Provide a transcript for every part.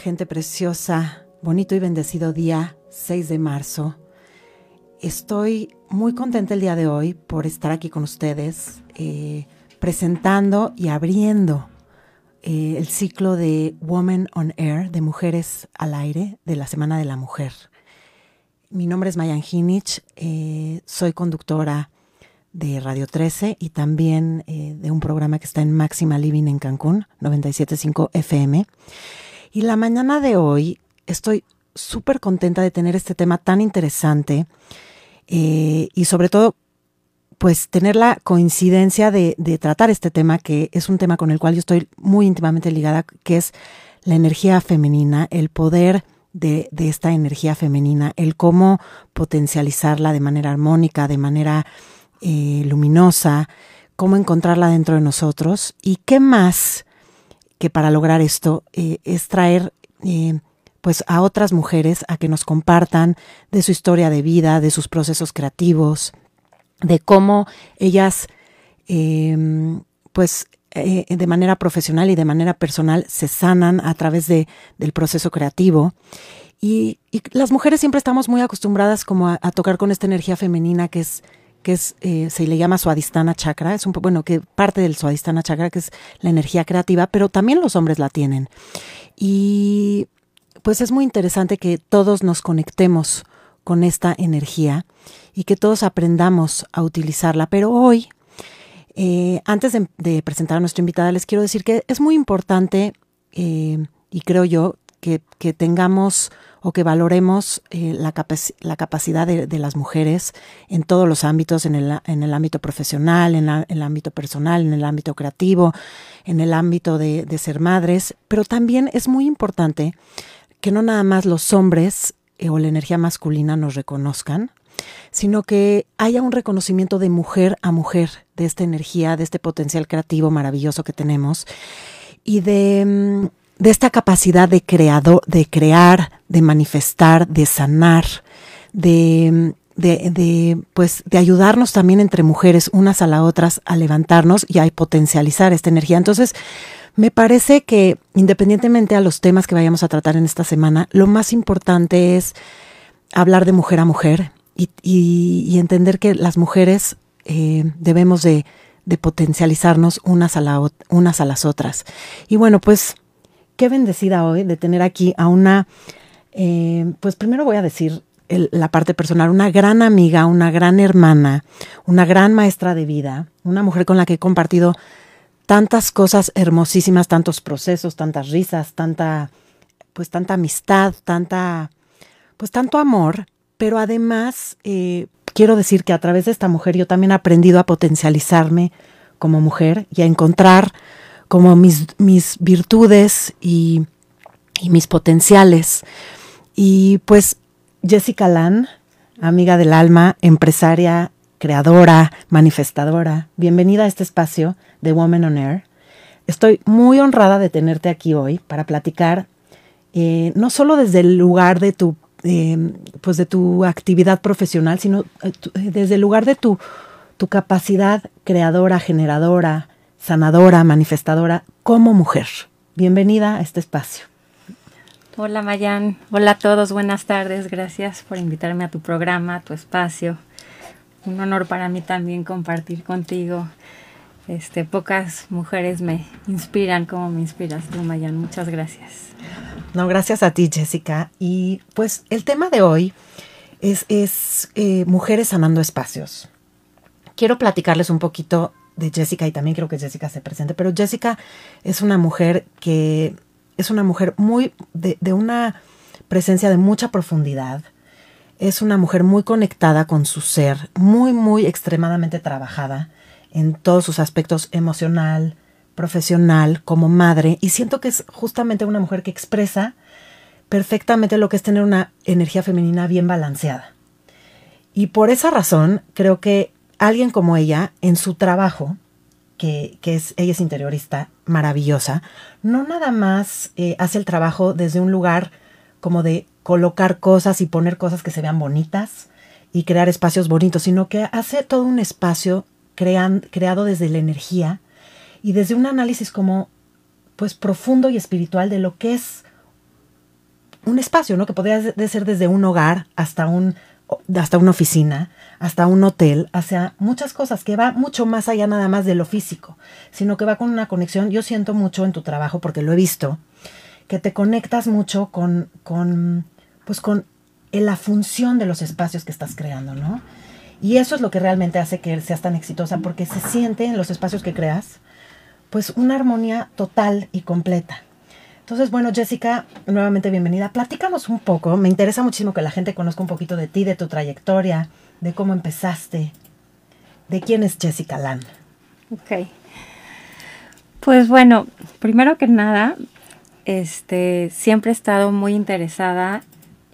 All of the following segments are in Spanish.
gente preciosa, bonito y bendecido día 6 de marzo. Estoy muy contenta el día de hoy por estar aquí con ustedes, eh, presentando y abriendo eh, el ciclo de Woman on Air, de Mujeres al Aire, de la Semana de la Mujer. Mi nombre es Mayan Hinich, eh, soy conductora de Radio 13 y también de un programa que está en Máxima Living en Cancún, 97.5 FM. Y la mañana de hoy estoy súper contenta de tener este tema tan interesante eh, y sobre todo pues tener la coincidencia de, tratar este tema que es un tema con el cual yo estoy muy íntimamente ligada, que es la energía femenina, el poder de, esta energía femenina, el cómo potencializarla de manera armónica, de manera eh, luminosa, cómo encontrarla dentro de nosotros y qué más que para lograr esto eh, es traer eh, pues a otras mujeres a que nos compartan de su historia de vida, de sus procesos creativos, de cómo ellas em, pues eh, de manera profesional y de manera personal se sanan a través de, del proceso creativo. Y, las mujeres siempre estamos muy acostumbradas como a, tocar con esta energía femenina que es que es, eh, se le llama Suadistana Chakra, es un bueno, que parte del Suadistana Chakra, que es la energía creativa, pero también los hombres la tienen. Y pues es muy interesante que todos nos conectemos con esta energía y que todos aprendamos a utilizarla. Pero hoy, eh, antes de, presentar a nuestra invitada, les quiero decir que es muy importante, eh, y creo yo, que, tengamos o que valoremos eh, la, la, capacidad de, las mujeres en todos los ámbitos, en el, en el ámbito profesional, en, el ámbito personal, en el ámbito creativo, en el ámbito de, ser madres, pero también es muy importante que no nada más los hombres eh, o la energía masculina nos reconozcan, sino que haya un reconocimiento de mujer a mujer de esta energía, de este potencial creativo maravilloso que tenemos y de mm, de esta capacidad de creado, de crear, de manifestar, de sanar, de, de, pues, de ayudarnos también entre mujeres unas a las otras a levantarnos y a potencializar esta energía. Entonces, me parece que independientemente a los temas que vayamos a tratar en esta semana, lo más importante es hablar de mujer a mujer y, entender que las mujeres eh, debemos de, de potencializarnos unas a, la, unas a las otras. Y bueno, pues qué bendecida hoy de tener aquí a una, eh, pues primero voy a decir la parte personal, una gran amiga, una gran hermana, una gran maestra de vida, una mujer con la que he compartido tantas cosas hermosísimas, tantos procesos, tantas risas, tanta, pues tanta amistad, tanta, pues tanto amor, pero además eh, quiero decir que a través de esta mujer yo también he aprendido a potencializarme como mujer y a encontrar como mis, mis virtudes y, mis potenciales. Y pues Jessica Lan, amiga del alma, empresaria, creadora, manifestadora, bienvenida a este espacio de Woman on Air. Estoy muy honrada de tenerte aquí hoy para platicar, eh, no solo desde el lugar de tu, eh, pues de tu actividad profesional, sino eh, desde el lugar de tu, tu capacidad creadora, generadora, sanadora, manifestadora como mujer. Bienvenida a este espacio. Hola Mayan, hola a todos, buenas tardes, gracias por invitarme a tu programa, a tu espacio. Un honor para mí también compartir contigo. Este, pocas mujeres me inspiran como me inspiras tú, Mayan. Muchas gracias. No, gracias a ti, Jessica. Y pues el tema de hoy es, es eh, mujeres sanando espacios. Quiero platicarles un poquito de Jessica y también creo que Jessica se presente, pero Jessica es una mujer que es una mujer muy de, una presencia de mucha profundidad. Es una mujer muy conectada con su ser, muy, muy extremadamente trabajada en todos sus aspectos emocional, profesional, como madre. Y siento que es justamente una mujer que expresa perfectamente lo que es tener una energía femenina bien balanceada. Y por esa razón creo que alguien como ella, en su trabajo, que, es, ella es interiorista, maravillosa, no nada más eh, hace el trabajo desde un lugar como de colocar cosas y poner cosas que se vean bonitas y crear espacios bonitos, sino que hace todo un espacio creado desde la energía y desde un análisis como pues profundo y espiritual de lo que es un espacio, ¿no? Que podría ser desde un hogar hasta un hasta una oficina, hasta un hotel, hacia muchas cosas que va mucho más allá nada más de lo físico, sino que va con una conexión. Yo siento mucho en tu trabajo porque lo he visto, que te conectas mucho con, con pues con la función de los espacios que estás creando, ¿no? Y eso es lo que realmente hace que seas tan exitosa, porque se siente en los espacios que creas, pues una armonía total y completa. Entonces, bueno, Jessica, nuevamente bienvenida. Platícanos un poco. Me interesa muchísimo que la gente conozca un poquito de ti, de tu trayectoria, de cómo empezaste, de quién es Jessica Lan. Ok. Pues bueno, primero que nada, este, siempre he estado muy interesada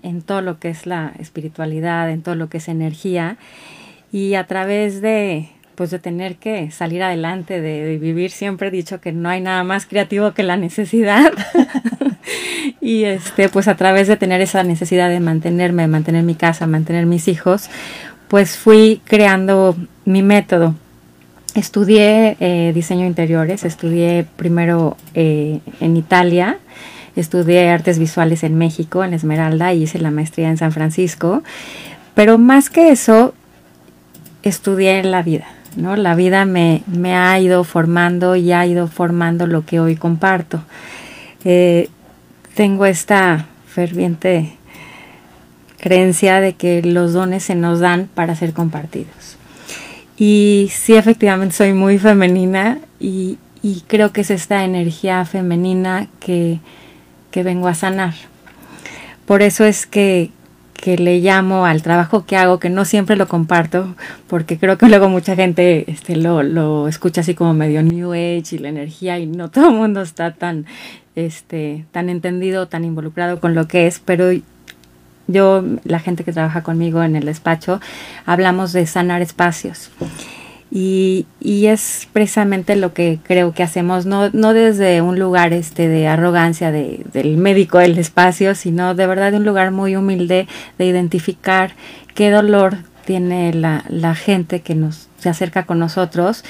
en todo lo que es la espiritualidad, en todo lo que es energía y a través de pues de tener que salir adelante, de, vivir, siempre he dicho que no hay nada más creativo que la necesidad. y este, pues a través de tener esa necesidad de mantenerme, de mantener mi casa, mantener mis hijos, pues fui creando mi método. Estudié eh, diseño interiores, estudié primero eh, en Italia, estudié artes visuales en México, en Esmeralda, y hice la maestría en San Francisco. Pero más que eso, estudié la vida, ¿no? La vida me, me ha ido formando y ha ido formando lo que hoy comparto. Eh, tengo esta ferviente creencia de que los dones se nos dan para ser compartidos. Y sí, efectivamente soy muy femenina y, y creo que es esta energía femenina que, que vengo a sanar. Por eso es que, que le llamo al trabajo que hago, que no siempre lo comparto, porque creo que luego mucha gente este, lo, lo escucha así como medio New Age y la energía, y no todo el mundo está tan, este, tan entendido, tan involucrado con lo que es, pero yo, la gente que trabaja conmigo en el despacho, hablamos de sanar espacios. Y, y, es precisamente lo que creo que hacemos, no, no desde un lugar este de arrogancia de, del médico del espacio, sino de verdad de un lugar muy humilde de identificar qué dolor tiene la, la gente que nos se acerca con nosotros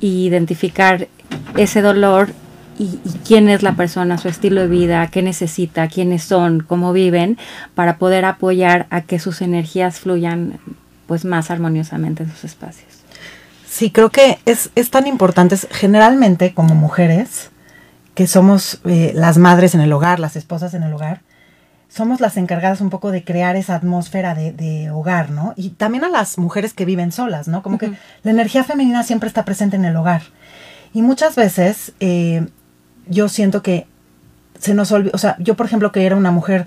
y identificar ese dolor y, y, quién es la persona, su estilo de vida, qué necesita, quiénes son, cómo viven, para poder apoyar a que sus energías fluyan pues más armoniosamente en sus espacios. Sí, creo que es, es tan importante, generalmente como mujeres, que somos eh, las madres en el hogar, las esposas en el hogar, somos las encargadas un poco de crear esa atmósfera de, de hogar, ¿no? Y también a las mujeres que viven solas, ¿no? Como uh -huh. que la energía femenina siempre está presente en el hogar. Y muchas veces eh, yo siento que se nos olvida, o sea, yo por ejemplo que era una mujer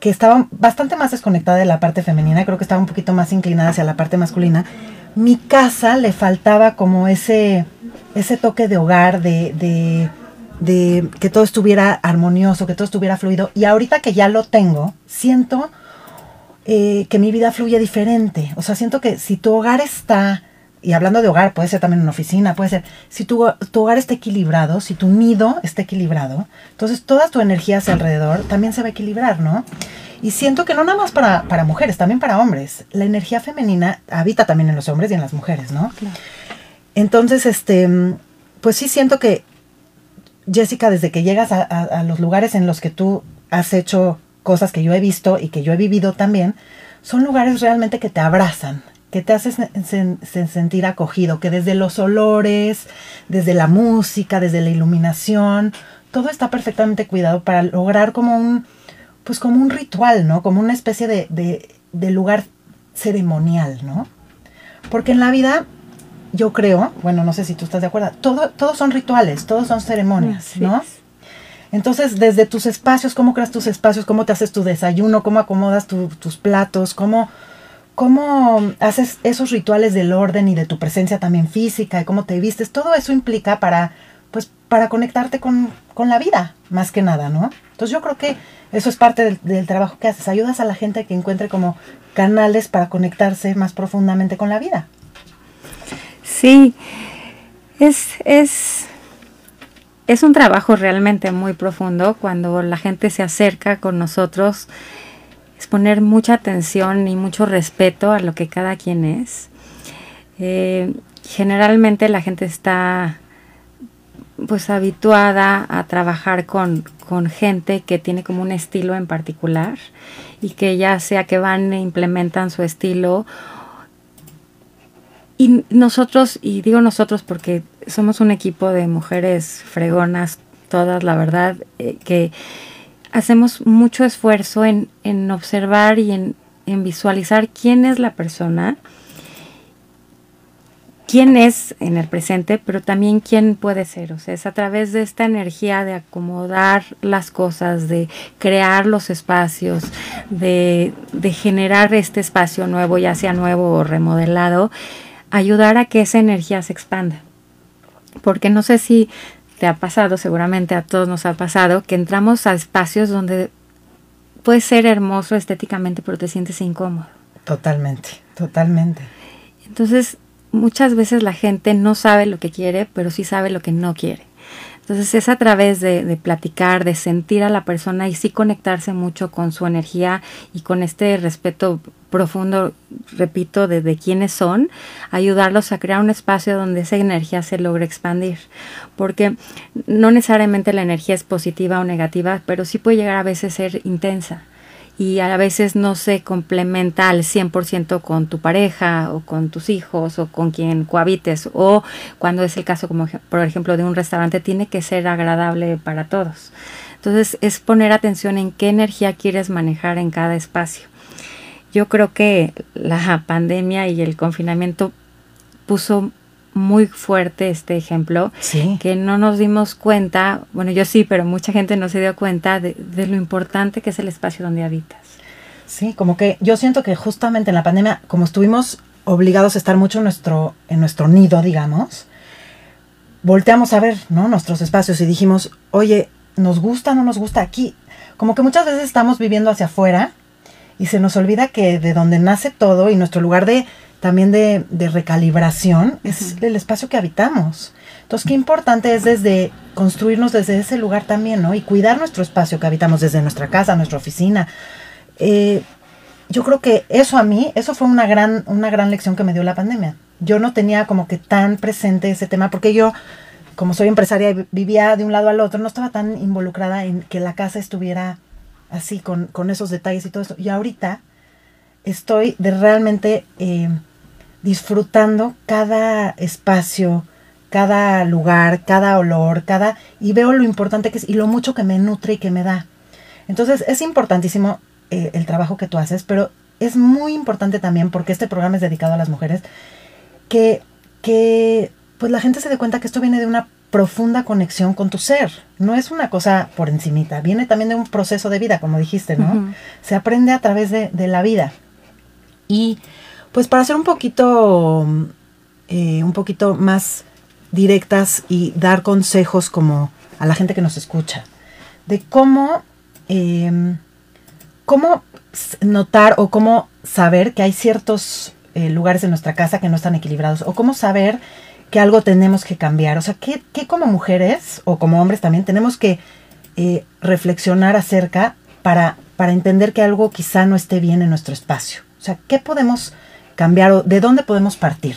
que estaba bastante más desconectada de la parte femenina, creo que estaba un poquito más inclinada hacia la parte masculina, mi casa le faltaba como ese, ese toque de hogar, de, de, de, que todo estuviera armonioso, que todo estuviera fluido. Y ahorita que ya lo tengo, siento eh, que mi vida fluye diferente. O sea, siento que si tu hogar está, y hablando de hogar, puede ser también una oficina, puede ser, si tu, tu hogar está equilibrado, si tu nido está equilibrado, entonces toda tu energía hacia alrededor también se va a equilibrar, ¿no? Y siento que no nada más para, para mujeres, también para hombres. La energía femenina habita también en los hombres y en las mujeres, ¿no? Claro. Entonces, este, pues sí siento que, Jessica, desde que llegas a, a, a, los lugares en los que tú has hecho cosas que yo he visto y que yo he vivido también, son lugares realmente que te abrazan, que te hacen sen, sen, sentir acogido, que desde los olores, desde la música, desde la iluminación, todo está perfectamente cuidado para lograr como un pues como un ritual, ¿no? Como una especie de, de, de lugar ceremonial, ¿no? Porque en la vida, yo creo, bueno, no sé si tú estás de acuerdo, todo, todos son rituales, todos son ceremonias, Así ¿no? Es. Entonces, desde tus espacios, cómo creas tus espacios, cómo te haces tu desayuno, cómo acomodas tu, tus platos, cómo, cómo haces esos rituales del orden y de tu presencia también física y cómo te vistes, todo eso implica para, para conectarte con, con la vida, más que nada, ¿no? Entonces yo creo que eso es parte del, trabajo que haces. Ayudas a la gente a que encuentre como canales para conectarse más profundamente con la vida. Sí, es, es, es un trabajo realmente muy profundo cuando la gente se acerca con nosotros. Es poner mucha atención y mucho respeto a lo que cada quien es. Eh, generalmente la gente está pues habituada a trabajar con, con gente que tiene como un estilo en particular y que ya sea que van e implementan su estilo. Y nosotros, y digo nosotros porque somos un equipo de mujeres fregonas, todas, la verdad, eh, que hacemos mucho esfuerzo en, en observar y en, en, visualizar quién es la persona, quién es en el presente, pero también quién puede ser. O sea, es a través de esta energía de acomodar las cosas, de crear los espacios, de, de generar este espacio nuevo, ya sea nuevo o remodelado, ayudar a que esa energía se expanda. Porque no sé si te ha pasado, seguramente a todos nos ha pasado, que entramos a espacios donde puede ser hermoso estéticamente, pero te sientes incómodo. Totalmente, totalmente. Entonces, muchas veces la gente no sabe lo que quiere, pero sí sabe lo que no quiere. Entonces es a través de, platicar, de sentir a la persona y sí conectarse mucho con su energía y con este respeto profundo, repito, de, de quiénes son, ayudarlos a crear un espacio donde esa energía se logre expandir. Porque no necesariamente la energía es positiva o negativa, pero sí puede llegar a veces a ser intensa y a veces no se complementa al 100% con tu pareja o con tus hijos o con quien cohabites o cuando es el caso como por ejemplo de un restaurante tiene que ser agradable para todos. Entonces es poner atención en qué energía quieres manejar en cada espacio. Yo creo que la pandemia y el confinamiento puso muy fuerte este ejemplo, que no nos dimos cuenta, bueno yo sí, pero mucha gente no se dio cuenta de, lo importante que es el espacio donde habitas. Sí, como que yo siento que justamente en la pandemia, como estuvimos obligados a estar mucho en nuestro, en nuestro nido, digamos, volteamos a ver ¿no? nuestros espacios y dijimos, oye, ¿nos gusta o no nos gusta aquí? Como que muchas veces estamos viviendo hacia afuera y se nos olvida que de donde nace todo y nuestro lugar de también de, recalibración, es el espacio que habitamos. Entonces, qué importante es desde construirnos desde ese lugar también, ¿no? Y cuidar nuestro espacio que habitamos desde nuestra casa, nuestra oficina. Eh, yo creo que eso a mí, eso fue una gran, una gran lección que me dio la pandemia. Yo no tenía como que tan presente ese tema, porque yo, como soy empresaria y vivía de un lado al otro, no estaba tan involucrada en que la casa estuviera así, con, con esos detalles y todo eso. Y ahorita estoy de realmente... Eh, disfrutando cada espacio, cada lugar, cada olor, cada y veo lo importante que es y lo mucho que me nutre y que me da. Entonces es importantísimo eh, el trabajo que tú haces, pero es muy importante también porque este programa es dedicado a las mujeres que que pues la gente se dé cuenta que esto viene de una profunda conexión con tu ser. No es una cosa por encimita, viene también de un proceso de vida, como dijiste, ¿no? Se aprende a través de, de la vida. Y pues para ser un poquito, eh, un poquito más directas y dar consejos como a la gente que nos escucha, de cómo, em, cómo notar o cómo saber que hay ciertos eh, lugares en nuestra casa que no están equilibrados, o cómo saber que algo tenemos que cambiar. O sea, ¿qué, como mujeres o como hombres también tenemos que eh, reflexionar acerca para, para entender que algo quizá no esté bien en nuestro espacio? O sea, ¿qué podemos cambiar o de dónde podemos partir?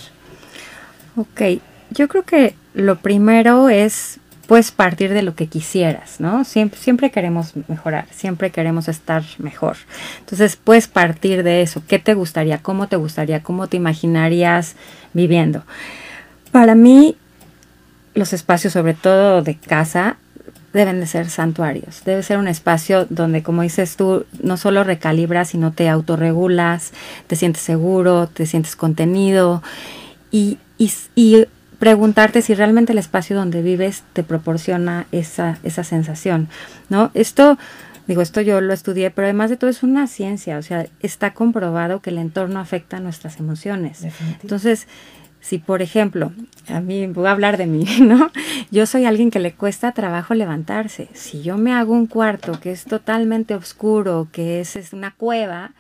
Ok, yo creo que lo primero es pues partir de lo que quisieras, ¿no? Siempre, siempre queremos mejorar, siempre queremos estar mejor. Entonces, puedes partir de eso. ¿Qué te gustaría? ¿Cómo te gustaría? ¿Cómo te imaginarías viviendo? Para mí, los espacios, sobre todo de casa, deben de ser santuarios. Debe ser un espacio donde, como dices tú, no solo recalibras, sino te autorregulas, te sientes seguro, te sientes contenido y, y, preguntarte si realmente el espacio donde vives te proporciona esa, esa sensación, ¿no? Esto, digo, esto yo lo estudié, pero además de todo es una ciencia, o sea, está comprobado que el entorno afecta nuestras emociones. Entonces, si, por ejemplo, a mí voy a hablar de mí, ¿no? Yo soy alguien que le cuesta trabajo levantarse. Si yo me hago un cuarto que es totalmente oscuro, que es, una cueva,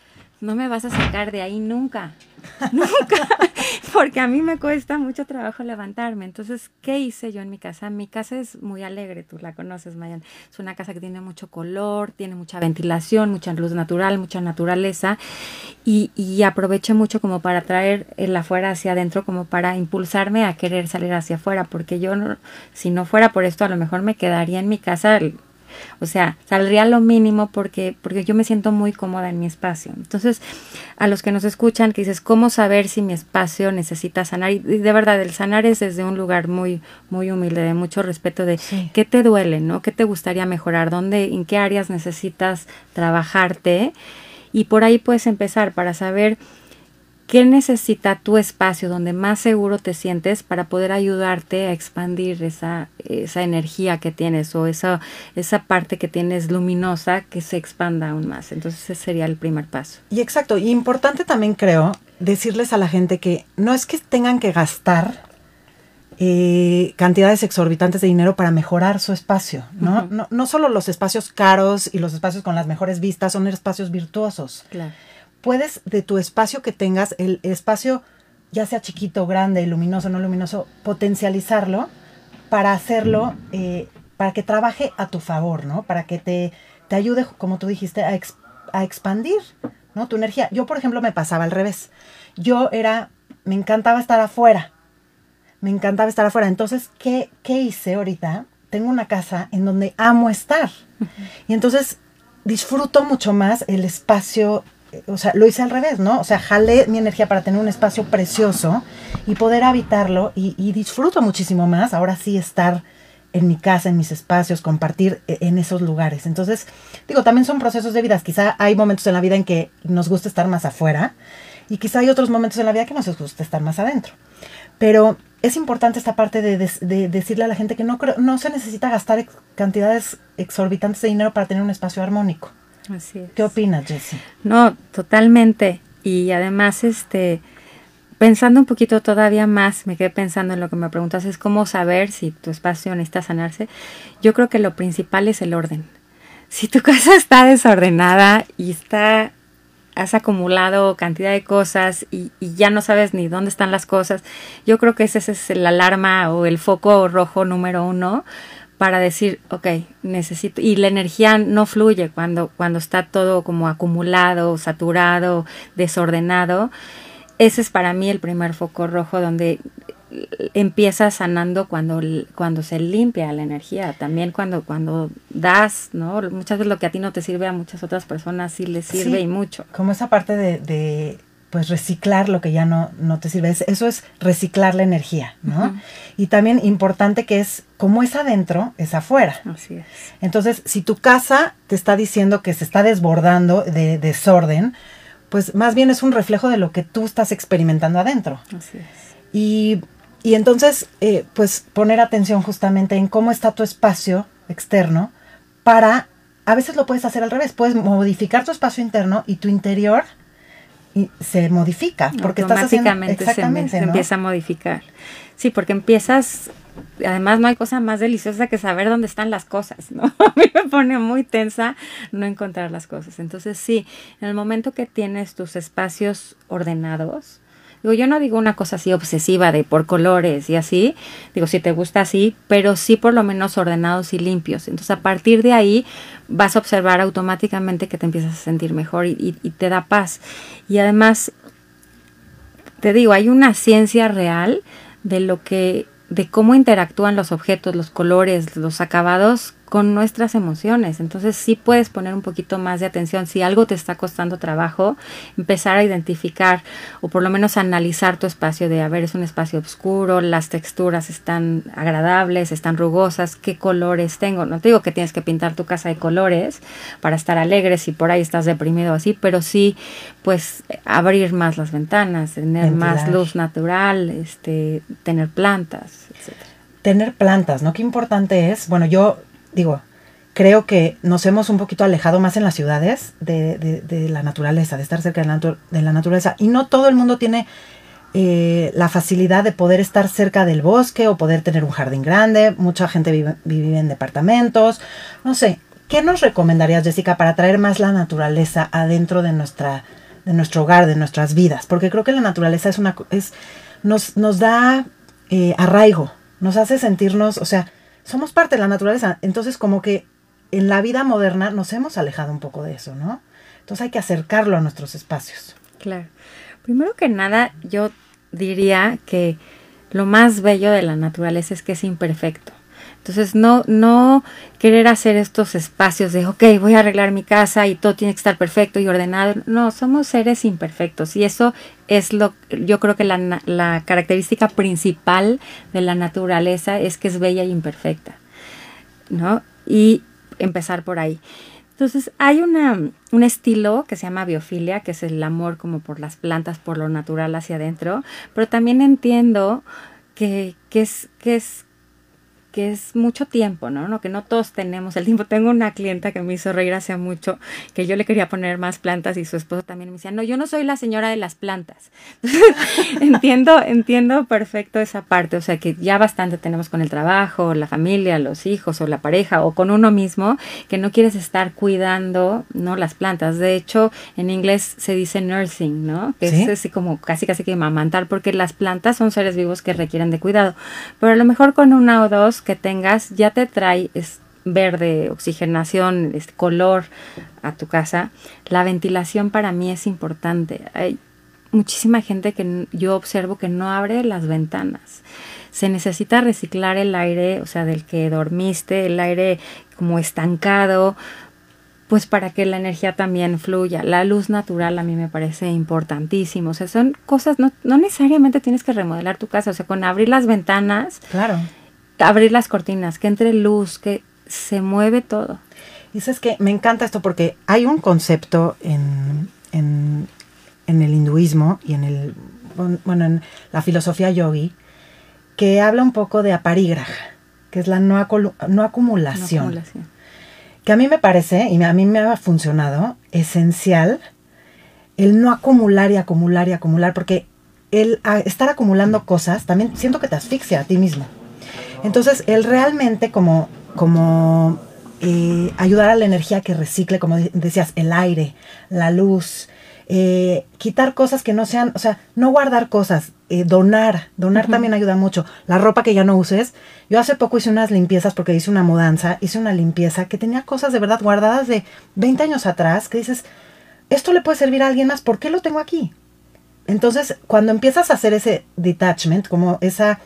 no me vas a sacar de ahí nunca. nunca, porque a mí me cuesta mucho trabajo levantarme. Entonces, ¿qué hice yo en mi casa? Mi casa es muy alegre, tú la conoces, Mayan. Es una casa que tiene mucho color, tiene mucha ventilación, mucha luz natural, mucha naturaleza, y, y aproveché mucho como para traer el afuera hacia adentro, como para impulsarme a querer salir hacia afuera, porque yo, si no fuera por esto, a lo mejor me quedaría en mi casa o sea, saldría lo mínimo porque, porque yo me siento muy cómoda en mi espacio. Entonces, a los que nos escuchan, que dices, ¿cómo saber si mi espacio necesita sanar? Y de verdad, el sanar es desde un lugar muy, muy humilde, de mucho respeto de qué te duele, ¿no? ¿Qué te gustaría mejorar? ¿Dónde, en qué áreas necesitas trabajarte? Y por ahí puedes empezar para saber ¿Qué necesita tu espacio donde más seguro te sientes para poder ayudarte a expandir esa, esa energía que tienes o esa, esa parte que tienes luminosa que se expanda aún más? Entonces ese sería el primer paso. Y exacto, y importante también creo decirles a la gente que no es que tengan que gastar eh, cantidades exorbitantes de dinero para mejorar su espacio, ¿no? ¿no? No solo los espacios caros y los espacios con las mejores vistas son espacios virtuosos. Claro puedes de tu espacio que tengas, el espacio ya sea chiquito, grande, luminoso, no luminoso, potencializarlo para hacerlo, eh, para que trabaje a tu favor, ¿no? Para que te, te ayude, como tú dijiste, a, a expandir, ¿no? Tu energía. Yo, por ejemplo, me pasaba al revés. Yo era, me encantaba estar afuera. Me encantaba estar afuera. Entonces, ¿qué, qué hice ahorita? Tengo una casa en donde amo estar. Y entonces disfruto mucho más el espacio o sea, lo hice al revés, ¿no? O sea, jalé mi energía para tener un espacio precioso y poder habitarlo y, disfruto muchísimo más ahora sí estar en mi casa, en mis espacios, compartir e, en esos lugares. Entonces, digo, también son procesos de vida. Quizá hay momentos en la vida en que nos gusta estar más afuera y quizá hay otros momentos en la vida que nos gusta estar más adentro. Pero es importante esta parte de, decirle a la gente que no, no se necesita gastar cantidades exorbitantes de dinero para tener un espacio armónico. Así es. ¿Qué opinas, Jessie? No, totalmente. Y además, este, pensando un poquito todavía más, me quedé pensando en lo que me preguntas, es cómo saber si tu espacio necesita sanarse. Yo creo que lo principal es el orden. Si tu casa está desordenada y está has acumulado cantidad de cosas y, y, ya no sabes ni dónde están las cosas, yo creo que ese es el alarma o el foco rojo número uno para decir, ok, necesito, y la energía no fluye cuando, cuando está todo como acumulado, saturado, desordenado. Ese es para mí el primer foco rojo donde empieza sanando cuando, cuando se limpia la energía, también cuando, cuando das, ¿no? Muchas veces lo que a ti no te sirve a muchas otras personas sí les sirve y mucho. Como esa parte de pues reciclar lo que ya no, no te sirve. Eso es reciclar la energía, ¿no? Y también importante que es, como es adentro, es afuera. Así es. Entonces, si tu casa te está diciendo que se está desbordando de desorden, pues más bien es un reflejo de lo que tú estás experimentando adentro. Así es. Y, y entonces, eh, pues poner atención justamente en cómo está tu espacio externo para, a veces lo puedes hacer al revés, puedes modificar tu espacio interno y tu interior y se modifica porque estás haciendo exactamente se, empieza a modificar. Sí porque empiezas además no hay cosa más deliciosa que saber dónde están las cosas no a mí me pone muy tensa no encontrar las cosas. Entonces sí en el momento que tienes tus espacios ordenados Digo, yo no digo una cosa así obsesiva de por colores y así, digo, si te gusta así, pero sí por lo menos ordenados y limpios. Entonces, a partir de ahí vas a observar automáticamente que te empiezas a sentir mejor y, te da paz. Y además, te digo, hay una ciencia real de lo que de cómo interactúan los objetos, los colores, los acabados con nuestras emociones. Entonces sí puedes poner un poquito más de atención. Si algo te está costando trabajo, empezar a identificar o por lo menos analizar tu espacio de, a ver, es un espacio oscuro, las texturas están agradables, están rugosas, qué colores tengo. No te digo que tienes que pintar tu casa de colores para estar alegre si por ahí estás deprimido así, pero sí, pues abrir más las ventanas, tener más luz natural, este, tener plantas, etcétera tener plantas, ¿no? Qué importante es. Bueno, yo digo, creo que nos hemos un poquito alejado más en las ciudades de, la naturaleza, de estar cerca de la, naturaleza. Y no todo el mundo tiene eh, la facilidad de poder estar cerca del bosque o poder tener un jardín grande. Mucha gente vive, vive en departamentos. No sé, ¿qué nos recomendarías, Jessica, para traer más la naturaleza adentro de nuestra de nuestro hogar, de nuestras vidas, porque creo que la naturaleza es una, es, nos, nos da eh, arraigo, nos hace sentirnos, o sea, somos parte de la naturaleza, entonces como que en la vida moderna nos hemos alejado un poco de eso, ¿no? Entonces hay que acercarlo a nuestros espacios. Claro. Primero que nada, yo diría que lo más bello de la naturaleza es que es imperfecto. Entonces, no, no querer hacer estos espacios de, ok, voy a arreglar mi casa y todo tiene que estar perfecto y ordenado. No, somos seres imperfectos y eso es lo, yo creo que la, la característica principal de la naturaleza es que es bella e imperfecta, ¿no? Y empezar por ahí. Entonces, hay una, un estilo que se llama biofilia, que es el amor como por las plantas, por lo natural hacia adentro, pero también entiendo que, que, es, que es que es mucho tiempo, ¿no? ¿no? Que no todos tenemos el tiempo. Tengo una clienta que me hizo reír hace mucho, que yo le quería poner más plantas y su esposo también me decía, no, yo no soy la señora de las plantas. entiendo, entiendo perfecto esa parte, o sea, que ya bastante tenemos con el trabajo, la familia, los hijos o la pareja o con uno mismo, que no quieres estar cuidando, ¿no? Las plantas. De hecho, en inglés se dice nursing, ¿no? Que es así como casi casi que mamantar, porque las plantas son seres vivos que requieren de cuidado. Pero a lo mejor con una o dos que tengas ya te trae es verde, oxigenación, es color a tu casa. La ventilación para mí es importante. Hay muchísima gente que yo observo que no abre las ventanas. Se necesita reciclar el aire, o sea, del que dormiste, el aire como estancado, pues para que la energía también fluya. La luz natural a mí me parece importantísimo. O sea, son cosas, no, no necesariamente tienes que remodelar tu casa, o sea, con abrir las ventanas. Claro abrir las cortinas, que entre luz, que se mueve todo. Y es que me encanta esto porque hay un concepto en, en, el hinduismo y en el bueno en la filosofía yogi que habla un poco de aparigraja, que es la no, no, acumulación, Que a mí me parece, y a mí me ha funcionado, esencial el no acumular y acumular y acumular, porque el estar acumulando cosas también siento que te asfixia a ti mismo. Entonces, él realmente como, como eh, ayudar a la energía que recicle, como decías, el aire, la luz, eh, quitar cosas que no sean, o sea, no guardar cosas, eh, donar, donar también ayuda mucho. La ropa que ya no uses. Yo hace poco hice unas limpiezas porque hice una mudanza, hice una limpieza que tenía cosas de verdad guardadas de 20 años atrás que dices, esto le puede servir a alguien más, ¿por qué lo tengo aquí? Entonces, cuando empiezas a hacer ese detachment, como esa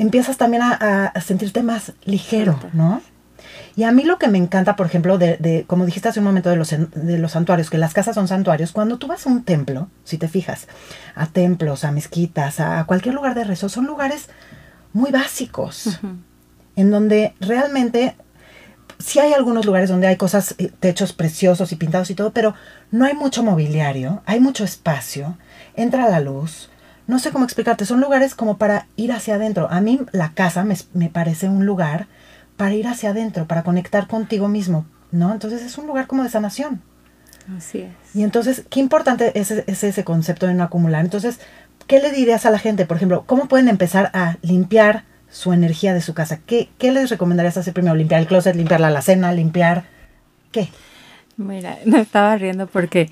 empiezas también a, sentirte más ligero, ¿no? Y a mí lo que me encanta, por ejemplo, de, como dijiste hace un momento de los, de los santuarios, que las casas son santuarios, cuando tú vas a un templo, si te fijas, a templos, a mezquitas, a cualquier lugar de rezo, son lugares muy básicos, en donde realmente sí hay algunos lugares donde hay cosas, eh, techos preciosos y pintados y todo, pero no hay mucho mobiliario, hay mucho espacio, entra la luz, no sé cómo explicarte, son lugares como para ir hacia adentro. A mí la casa me, parece un lugar para ir hacia adentro, para conectar contigo mismo, ¿no? Entonces es un lugar como de sanación. Así es. Y entonces, qué importante es, ese concepto de no acumular. Entonces, ¿qué le dirías a la gente? Por ejemplo, ¿cómo pueden empezar a limpiar su energía de su casa? ¿Qué, qué les recomendarías hacer primero? ¿Limpiar el closet, limpiar la alacena, limpiar qué? Mira, me estaba riendo porque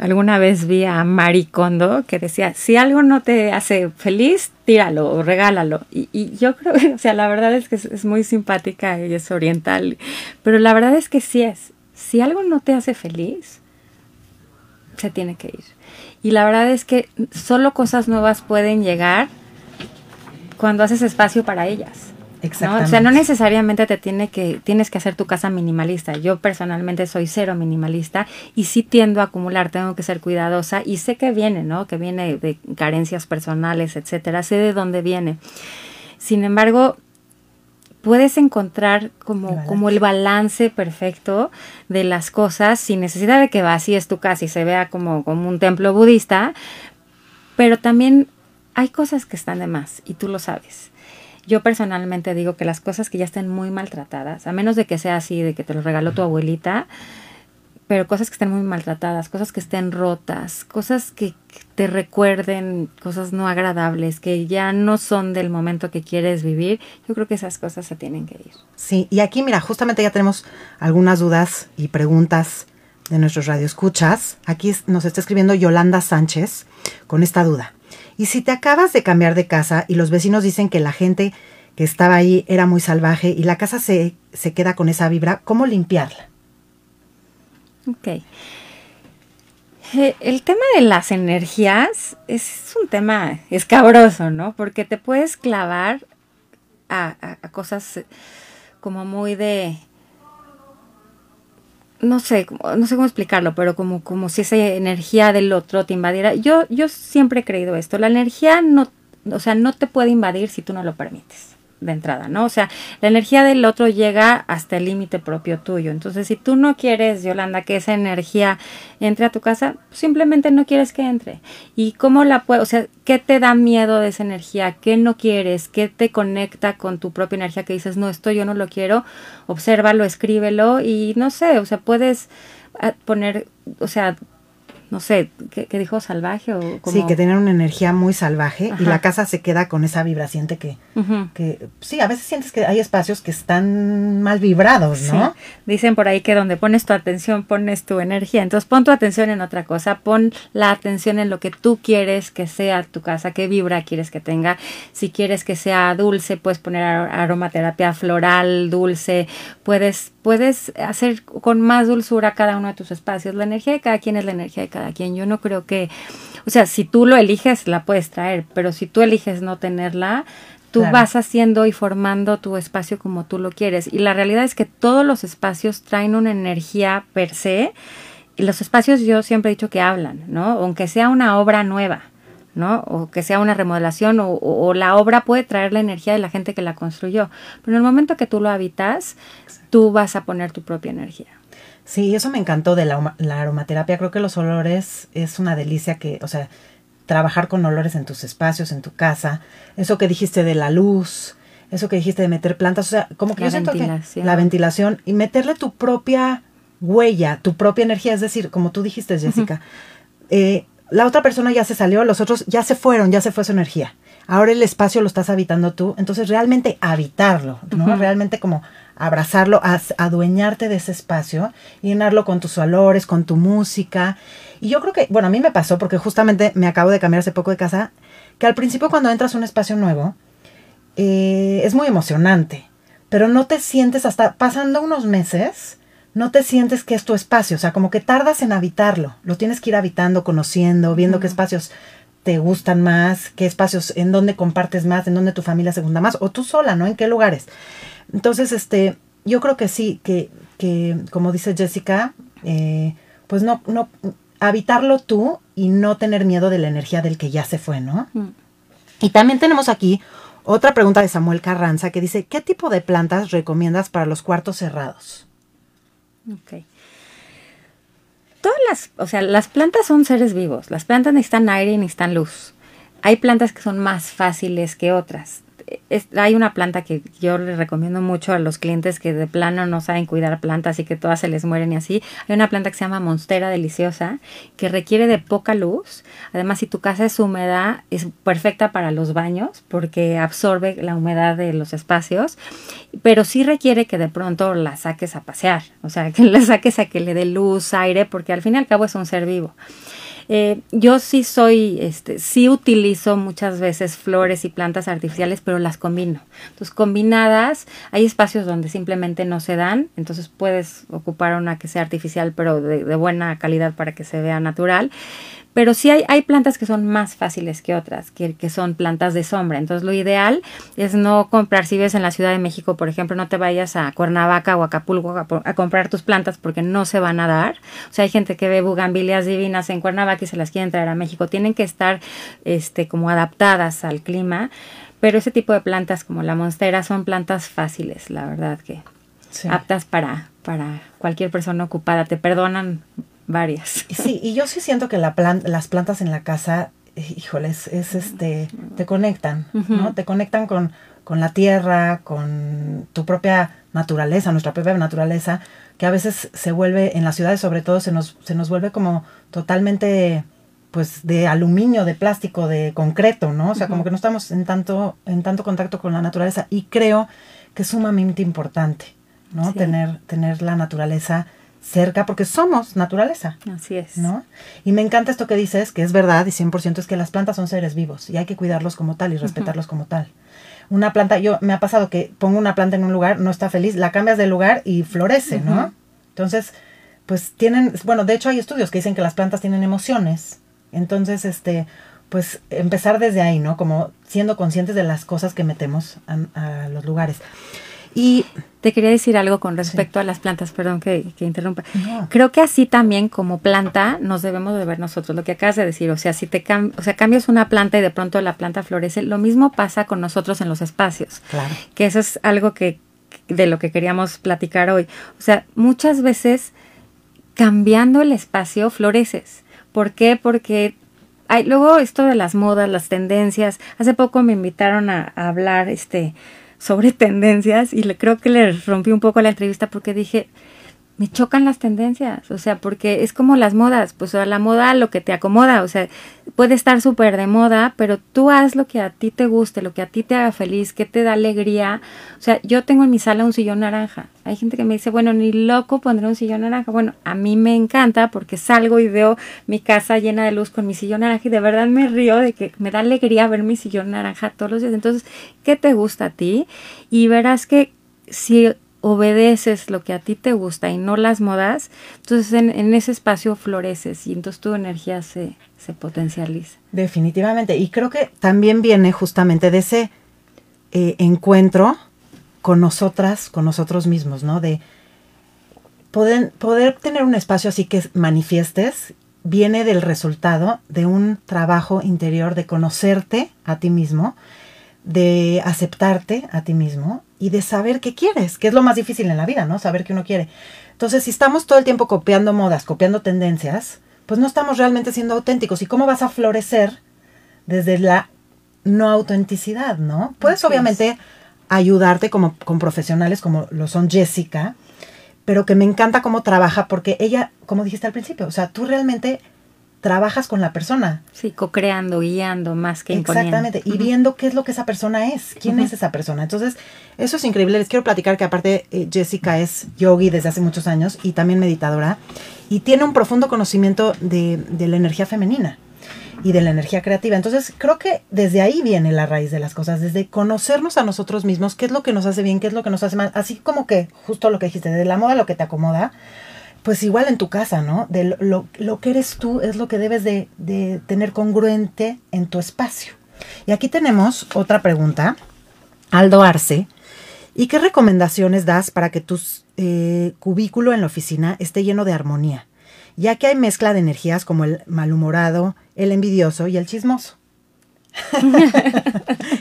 Alguna vez vi a Marie Kondo que decía, si algo no te hace feliz, tíralo o regálalo. Y, yo creo, o sea, la verdad es que es, muy simpática, ella es oriental, pero la verdad es que sí es. Si algo no te hace feliz, se tiene que ir. Y la verdad es que solo cosas nuevas pueden llegar cuando haces espacio para ellas. O sea, no necesariamente te tiene que, tienes que hacer tu casa minimalista. Yo personalmente soy cero minimalista y sí tiendo a acumular, tengo que ser cuidadosa y sé que viene, ¿no? Que viene de carencias personales, etcétera, sé de dónde viene. Sin embargo, puedes encontrar como, como el balance perfecto de las cosas sin necesidad de que vacíes tu casa y se vea como, como un templo budista, pero también hay cosas que están de más y tú lo sabes. Yo personalmente digo que las cosas que ya estén muy maltratadas, a menos de que sea así, de que te lo regaló tu abuelita, pero cosas que estén muy maltratadas, cosas que estén rotas, cosas que te recuerden cosas no agradables, que ya no son del momento que quieres vivir, yo creo que esas cosas se tienen que ir. Sí, y aquí mira, justamente ya tenemos algunas dudas y preguntas de nuestros radioescuchas. Aquí nos está escribiendo Yolanda Sánchez con esta duda. Y si te acabas de cambiar de casa y los vecinos dicen que la gente que estaba ahí era muy salvaje y la casa se, se queda con esa vibra, ¿cómo limpiarla? Ok. Eh, el tema de las energías es un tema escabroso, ¿no? Porque te puedes clavar a, cosas como muy de no sé, no sé cómo explicarlo, pero como, como si esa energía del otro te invadiera. Yo, yo siempre he creído esto. La energía no, o sea, no te puede invadir si tú no lo permites de entrada, ¿no? O sea, la energía del otro llega hasta el límite propio tuyo. Entonces, si tú no quieres, Yolanda, que esa energía entre a tu casa, simplemente no quieres que entre. ¿Y cómo la puedes, o sea, qué te da miedo de esa energía? ¿Qué no quieres? ¿Qué te conecta con tu propia energía que dices, no, esto yo no lo quiero? Obsérvalo, escríbelo y no sé, o sea, puedes ah, poner, o sea, no sé, ¿qué, dijo salvaje o Sí, que tienen una energía muy salvaje y la casa se queda con esa vibraciente que, que, sí, a veces sientes que hay espacios que están mal vibrados, ¿no? Dicen por ahí que donde pones tu atención pones tu energía, entonces pon tu atención en otra cosa, pon la atención en lo que tú quieres que sea tu casa, qué vibra quieres que tenga, si quieres que sea dulce, puedes poner aromaterapia floral, dulce, puedes puedes hacer con más dulzura cada uno de tus espacios. La energía de cada quien es la energía de cada quien. Yo no creo que, o sea, si tú lo eliges, la puedes traer, pero si tú eliges no tenerla, tú vas haciendo y formando tu espacio como tú lo quieres. Y la realidad es que todos los espacios traen una energía per se. Y los espacios yo siempre he dicho que hablan, ¿no? Aunque sea una obra nueva. ¿no? O que sea una remodelación o, la obra puede traer la energía de la gente que la construyó. Pero en el momento que tú lo habitas, tú vas a poner tu propia energía. Sí, eso me encantó de la, aromaterapia. Creo que los olores es una delicia que, o sea, trabajar con olores en tus espacios, en tu casa. Eso que dijiste de la luz, eso que dijiste de meter plantas, o sea, como que la yo siento que la ventilación y meterle tu propia huella, tu propia energía, es decir, como tú dijiste, Jessica, eh, la otra persona ya se salió, los otros ya se fueron, ya se fue su energía. Ahora el espacio lo estás habitando tú, entonces realmente habitarlo, ¿no? Realmente como abrazarlo, adueñarte de ese espacio, llenarlo con tus valores, con tu música. Y yo creo que, bueno, a mí me pasó porque justamente me acabo de cambiar hace poco de casa, que al principio cuando entras a un espacio nuevo, eh, es muy emocionante, pero no te sientes hasta pasando unos meses, no te sientes que es tu espacio, o sea, como que tardas en habitarlo, lo tienes que ir habitando, conociendo, viendo qué espacios te gustan más, qué espacios, en dónde compartes más, en dónde tu familia se junta más, o tú sola, ¿no? En qué lugares. Entonces, este, yo creo que sí, que, que como dice Jessica, eh, pues no, no, habitarlo tú y no tener miedo de la energía del que ya se fue, ¿no? Mm. Y también tenemos aquí otra pregunta de Samuel Carranza que dice, ¿qué tipo de plantas recomiendas para los cuartos cerrados? Ok. Todas las, o sea, las plantas son seres vivos. Las plantas necesitan aire y necesitan luz. Hay plantas que son más fáciles que otras hay una planta que yo le recomiendo mucho a los clientes que de plano no saben cuidar plantas y que todas se les mueren y así. Hay una planta que se llama Monstera Deliciosa que requiere de poca luz. Además, si tu casa es húmeda, es perfecta para los baños porque absorbe la humedad de los espacios, pero sí requiere que de pronto la saques a pasear, o sea, que la saques a que le dé luz, aire, porque al fin y al cabo es un ser vivo. Eh, yo sí soy, este, sí utilizo muchas veces flores y plantas artificiales, pero las combino. Entonces, combinadas, hay espacios donde simplemente no se dan, entonces puedes ocupar una que sea artificial, pero de buena calidad para que se vea natural. Pero sí hay, hay plantas que son más fáciles que otras, que, que, son plantas de sombra. Entonces lo ideal es no comprar, si ves en la Ciudad de México, por ejemplo, no te vayas a Cuernavaca o Acapulco a, comprar tus plantas porque no se van a dar. O sea, hay gente que ve bugambilias divinas en Cuernavaca y se las quieren traer a México. Tienen que estar este, como adaptadas al clima. Pero ese tipo de plantas como la monstera son plantas fáciles, la verdad que aptas para, para cualquier persona ocupada. Te perdonan varias. Sí, y yo sí siento que la las plantas en la casa, híjoles, es este, te conectan, ¿no? Te conectan con, con la tierra, con tu propia naturaleza, nuestra propia naturaleza, que a veces se vuelve, en las ciudades sobre todo, se nos, se nos vuelve como totalmente pues de aluminio, de plástico, de concreto, ¿no? O sea, como que no estamos en tanto, en tanto contacto con la naturaleza. Y creo que es sumamente importante, ¿no? Tener, tener la naturaleza cerca, porque somos naturaleza. Así es. ¿No? Y me encanta esto que dices, que es verdad y 100% es que las plantas son seres vivos y hay que cuidarlos como tal y respetarlos como tal. Una planta, yo me ha pasado que pongo una planta en un lugar, no está feliz, la cambias de lugar y florece, ¿no? Entonces, pues tienen, bueno, de hecho hay estudios que dicen que las plantas tienen emociones. Entonces, este, pues empezar desde ahí, ¿no? Como siendo conscientes de las cosas que metemos a, los lugares. Y te quería decir algo con respecto a las plantas, perdón que, interrumpa. Creo que así también como planta nos debemos de ver nosotros, lo que acabas de decir, o sea, si te o sea, cambias una planta y de pronto la planta florece, lo mismo pasa con nosotros en los espacios. Claro. Que eso es algo que de lo que queríamos platicar hoy. O sea, muchas veces cambiando el espacio floreces. ¿Por qué? Porque hay, luego esto de las modas, las tendencias. Hace poco me invitaron a, a hablar este sobre tendencias y le, creo que le rompí un poco la entrevista porque dije, me chocan las tendencias, o sea, porque es como las modas, pues la moda lo que te acomoda, o sea, puede estar súper de moda, pero tú haz lo que a ti te guste, lo que a ti te haga feliz, que te da alegría. O sea, yo tengo en mi sala un sillón naranja. Hay gente que me dice, bueno, ni loco pondré un sillón naranja. Bueno, a mí me encanta porque salgo y veo mi casa llena de luz con mi sillón naranja y de verdad me río de que me da alegría ver mi sillón naranja todos los días. Entonces, ¿qué te gusta a ti? Y verás que si obedeces lo que a ti te gusta y no las modas, entonces en, ese espacio floreces y entonces tu energía se, se potencializa. Definitivamente. Y creo que también viene justamente de ese eh, encuentro con nosotras, con nosotros mismos, ¿no? De poder, poder tener un espacio así que manifiestes viene del resultado de un trabajo interior de conocerte a ti mismo, de aceptarte a ti mismo y de saber qué quieres, que es lo más difícil en la vida, ¿no? Saber qué uno quiere. Entonces, si estamos todo el tiempo copiando modas, copiando tendencias, pues no estamos realmente siendo auténticos. ¿Y cómo vas a florecer desde la no autenticidad, ¿no? Puedes obviamente ayudarte como, con profesionales como lo son Jessica, pero que me encanta cómo trabaja porque ella, como dijiste al principio, o sea, tú realmente trabajas con la persona. Sí, co-creando, guiando, más que Exactamente, y viendo qué es lo que esa persona es, quién es esa persona. Entonces, eso es increíble. Les quiero platicar que aparte eh, Jessica es yogi desde hace muchos años y también meditadora y tiene un profundo conocimiento de, de la energía femenina y de la energía creativa. Entonces, creo que desde ahí viene la raíz de las cosas, desde conocernos a nosotros mismos, qué es lo que nos hace bien, qué es lo que nos hace mal, así como que justo lo que dijiste, de la moda lo que te acomoda, pues igual en tu casa, ¿no? De lo, lo, que eres tú es lo que debes de, tener congruente en tu espacio. Y aquí tenemos otra pregunta. Aldo Arce. ¿Y qué recomendaciones das para que tu eh, cubículo en la oficina esté lleno de armonía? Ya que hay mezcla de energías como el malhumorado, el envidioso y el chismoso.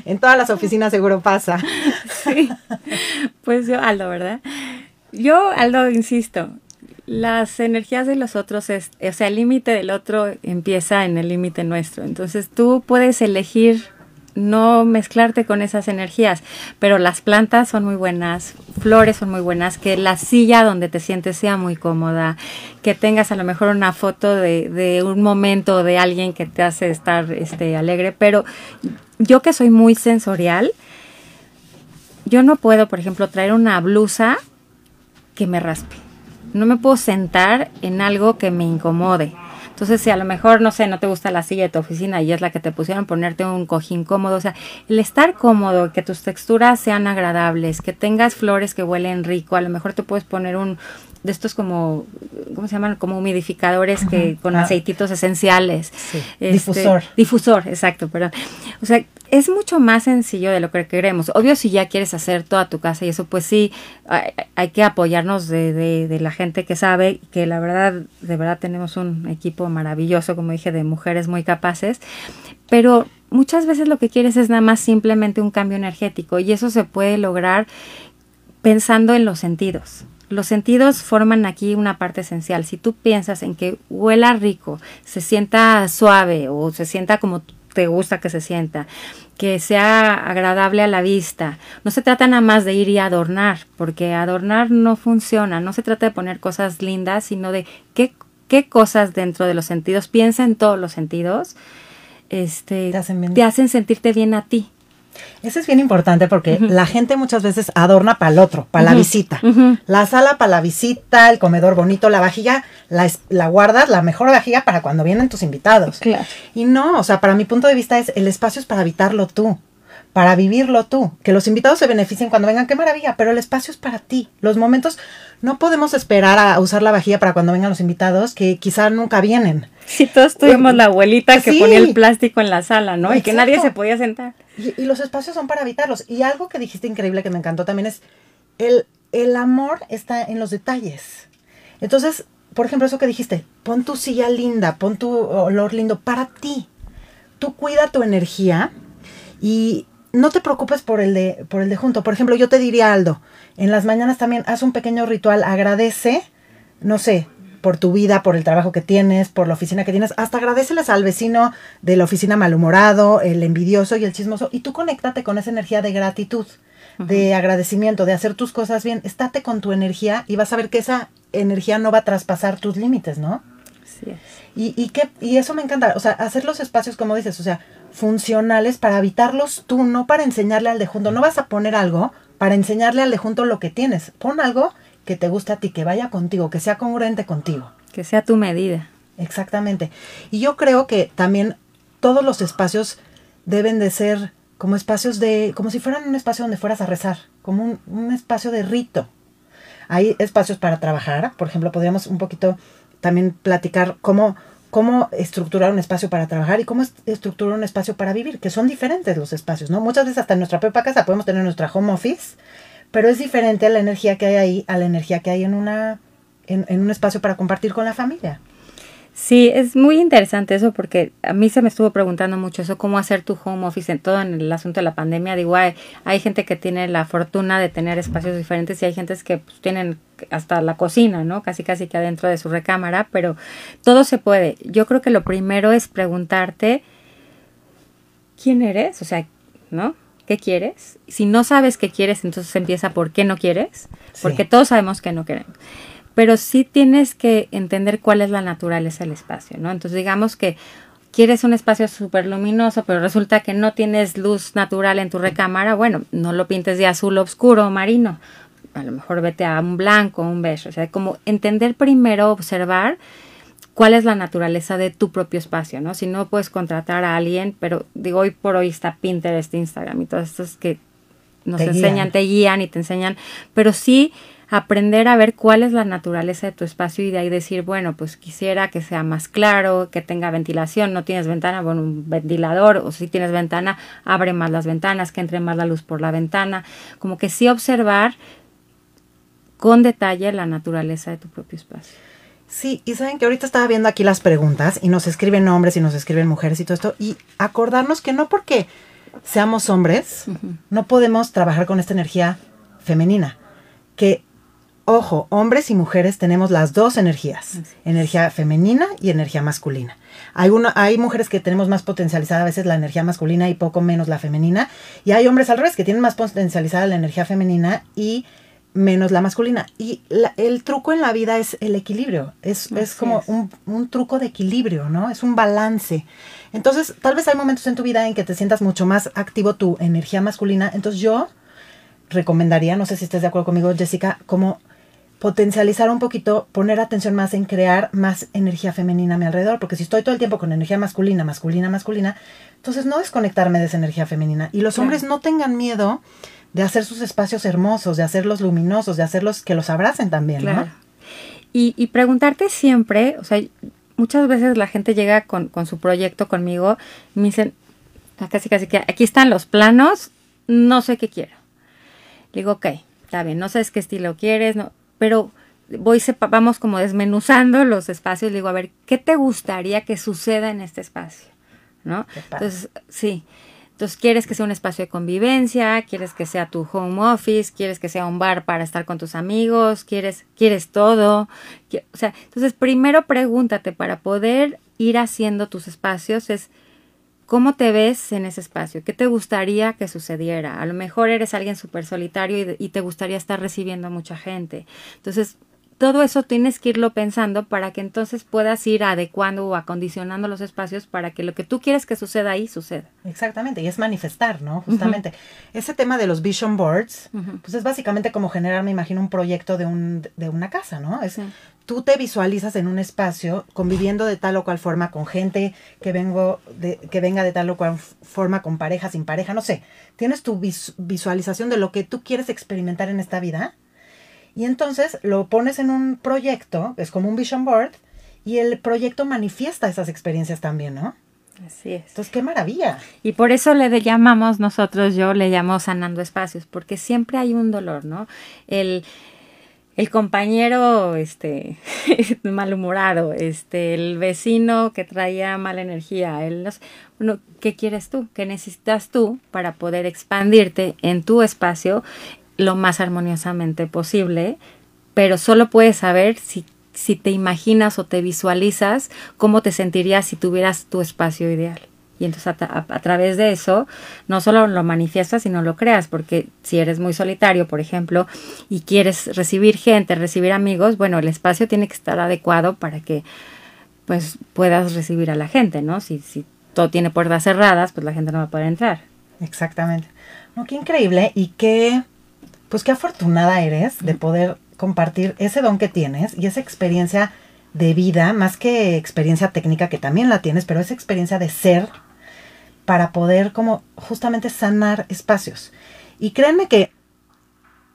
en todas las oficinas seguro pasa. sí. Pues yo, Aldo, ¿verdad? Yo, Aldo, insisto, las energías de los otros es, o sea, el límite del otro empieza en el límite nuestro. Entonces tú puedes elegir no mezclarte con esas energías, pero las plantas son muy buenas, flores son muy buenas, que la silla donde te sientes sea muy cómoda, que tengas a lo mejor una foto de, de un momento de alguien que te hace estar este, alegre, pero yo que soy muy sensorial, yo no puedo, por ejemplo, traer una blusa que me raspe no me puedo sentar en algo que me incomode. Entonces, si a lo mejor, no sé, no te gusta la silla de tu oficina y es la que te pusieron, ponerte un cojín cómodo, o sea, el estar cómodo, que tus texturas sean agradables, que tengas flores que huelen rico, a lo mejor te puedes poner un de estos como, ¿cómo se llaman? Como humidificadores que con ah. aceititos esenciales. Este, difusor. Difusor, exacto, perdón. O sea, es mucho más sencillo de lo que queremos. Obvio, si ya quieres hacer toda tu casa y eso, pues sí, hay, que apoyarnos de, de, la gente que sabe, que la verdad, de verdad tenemos un equipo maravilloso, como dije, de mujeres muy capaces, pero muchas veces lo que quieres es nada más simplemente un cambio energético y eso se puede lograr pensando en los sentidos. Los sentidos forman aquí una parte esencial. Si tú piensas en que huela rico, se sienta suave o se sienta como te gusta que se sienta, que sea agradable a la vista. No se trata nada más de ir y adornar, porque adornar no funciona. No se trata de poner cosas lindas, sino de qué, qué cosas dentro de los sentidos, piensa en todos los sentidos, este, te hacen, te hacen sentirte bien a ti. Eso es bien importante porque la gente muchas veces adorna para el otro, para la visita. La sala para la visita, el comedor bonito, la vajilla, la, la, guardas, la mejor vajilla para cuando vienen tus invitados. Y no, o sea, para mi punto de vista es el espacio es para habitarlo tú para vivirlo tú. Que los invitados se beneficien cuando vengan, qué maravilla, pero el espacio es para ti. Los momentos, no podemos esperar a usar la vajilla para cuando vengan los invitados, que quizá nunca vienen. Sí, todos tuvimos la abuelita que ponía el plástico en la sala, ¿no? Y que nadie se podía sentar. Y, los espacios son para habitarlos. Y algo que dijiste increíble que me encantó también es el, el amor está en los detalles. Entonces, por ejemplo, eso que dijiste, pon tu silla linda, pon tu olor lindo para ti. Tú cuida tu energía y no te preocupes por el de por el de junto. Por ejemplo, yo te diría Aldo, en las mañanas también haz un pequeño ritual, agradece, no sé, por tu vida, por el trabajo que tienes, por la oficina que tienes, hasta agradeceles al vecino de la oficina malhumorado, el envidioso y el chismoso, y tú conéctate con esa energía de gratitud, de agradecimiento, de hacer tus cosas bien, estate con tu energía y vas a ver que esa energía no va a traspasar tus límites, ¿no? Sí. Y, y, que, y eso me encanta, o sea, hacer los espacios como dices, o sea, funcionales para habitarlos tú, no para enseñarle al de junto. No vas a poner algo para enseñarle al de junto lo que tienes. Pon algo que te guste a ti, que vaya contigo, que sea congruente contigo. Que sea tu medida. Exactamente. Y yo creo que también todos los espacios deben de ser como espacios de, como si fueran un espacio donde fueras a rezar, como un, un espacio de rito. Hay espacios para trabajar, por ejemplo, podríamos un poquito también platicar cómo cómo estructurar un espacio para trabajar y cómo estructurar un espacio para vivir, que son diferentes los espacios, ¿no? Muchas veces hasta en nuestra propia casa podemos tener nuestra home office, pero es diferente la energía que hay ahí a la energía que hay en, una, en, un espacio para compartir con la familia. Sí, es muy interesante eso porque a mí se me estuvo preguntando mucho eso, cómo hacer tu home office en todo en el asunto de la pandemia. Digo, hay, hay gente que tiene la fortuna de tener espacios diferentes y hay gente que pues, tienen hasta la cocina, ¿no? Casi casi que adentro de su recámara, pero todo se puede. Yo creo que lo primero es preguntarte quién eres, o sea, ¿no? ¿Qué quieres? Si no sabes qué quieres, entonces empieza por qué no quieres, porque todos sabemos que no queremos pero sí tienes que entender cuál es la naturaleza del espacio, ¿no? Entonces digamos que quieres un espacio súper luminoso, pero resulta que no tienes luz natural en tu recámara, bueno, no lo pintes de azul oscuro o marino, a lo mejor vete a un blanco, un beige, o sea, como entender primero, observar cuál es la naturaleza de tu propio espacio, ¿no? Si no puedes contratar a alguien, pero digo, hoy por hoy está Pinterest, Instagram y todos estos que nos enseñan, te guían y te enseñan, pero sí aprender a ver cuál es la naturaleza de tu espacio y de ahí decir, bueno, pues quisiera que sea más claro, que tenga ventilación, no tienes ventana, bueno, un ventilador, o si tienes ventana, abre más las ventanas, que entre más la luz por la ventana, como que sí observar con detalle la naturaleza de tu propio espacio. Sí, y saben que ahorita estaba viendo aquí las preguntas y nos escriben hombres y nos escriben mujeres y todo esto, y acordarnos que no porque seamos hombres, no podemos trabajar con esta energía femenina, que Ojo, hombres y mujeres tenemos las dos energías, energía femenina y energía masculina. Hay, hay mujeres que tenemos más potencializada a veces la energía masculina y poco menos la femenina, y hay hombres al revés que tienen más potencializada la energía femenina y menos la masculina. Y el truco en la vida es el equilibrio, es, es como Un, un, truco de equilibrio, ¿no? Es un balance. Entonces, tal vez hay momentos en tu vida en que te sientas mucho más activo tu energía masculina, entonces yo recomendaría, no sé si estés de acuerdo conmigo, Jessica, como potencializar un poquito, poner atención más en crear más energía femenina a mi alrededor, porque si estoy todo el tiempo con energía masculina, masculina, masculina, entonces no desconectarme de esa energía femenina. Y los hombres no tengan miedo de hacer sus espacios hermosos, de hacerlos luminosos, de hacerlos que los abracen también, ¿no? Y, y, preguntarte siempre, o sea, muchas veces la gente llega con, con su proyecto conmigo y me dicen, ah, casi casi que aquí están los planos, no sé qué quiero. Le digo, ok, está bien, no sabes qué estilo quieres, no, pero voy vamos como desmenuzando los espacios, le digo, a ver, ¿qué te gustaría que suceda en este espacio? ¿No? Entonces, sí. Entonces, ¿quieres que sea un espacio de convivencia? ¿Quieres que sea tu home office? ¿Quieres que sea un bar para estar con tus amigos? ¿Quieres, quieres todo? O sea, entonces primero pregúntate para poder ir haciendo tus espacios es ¿Cómo te ves en ese espacio? ¿Qué te gustaría que sucediera? A lo mejor eres alguien súper solitario y, te gustaría estar recibiendo a mucha gente. Entonces, todo eso tienes que irlo pensando para que entonces puedas ir adecuando o acondicionando los espacios para que lo que tú quieres que suceda ahí suceda. Exactamente, y es manifestar, ¿no? Justamente. Ese tema de los vision boards, pues es básicamente como generar, me imagino, un proyecto de, un, de una casa, ¿no? Es, Tú te visualizas en un espacio conviviendo de tal o cual forma con gente que, vengo de, que venga de tal o cual forma con pareja, sin pareja, no sé. Tienes tu visualización de lo que tú quieres experimentar en esta vida y entonces lo pones en un proyecto, es como un vision board, y el proyecto manifiesta esas experiencias también, ¿no? Así es. Entonces, qué maravilla. Y por eso le llamamos nosotros, yo le llamo sanando espacios, porque siempre hay un dolor, ¿no? El, el compañero este malhumorado, este el vecino que traía mala energía, el bueno, ¿qué quieres tú? ¿Qué necesitas tú para poder expandirte en tu espacio lo más armoniosamente posible? Pero solo puedes saber si si te imaginas o te visualizas cómo te sentirías si tuvieras tu espacio ideal. Y entonces a, través de eso no solo lo manifiestas, sino lo creas, porque si eres muy solitario, por ejemplo, y quieres recibir gente, recibir amigos, bueno, el espacio tiene que estar adecuado para que pues puedas recibir a la gente, ¿no? Si, si todo tiene puertas cerradas, pues la gente no va a poder entrar. Exactamente. No, qué increíble y qué, pues qué afortunada eres de poder compartir ese don que tienes y esa experiencia de vida, más que experiencia técnica que también la tienes, pero esa experiencia de ser para poder como justamente sanar espacios. Y créanme que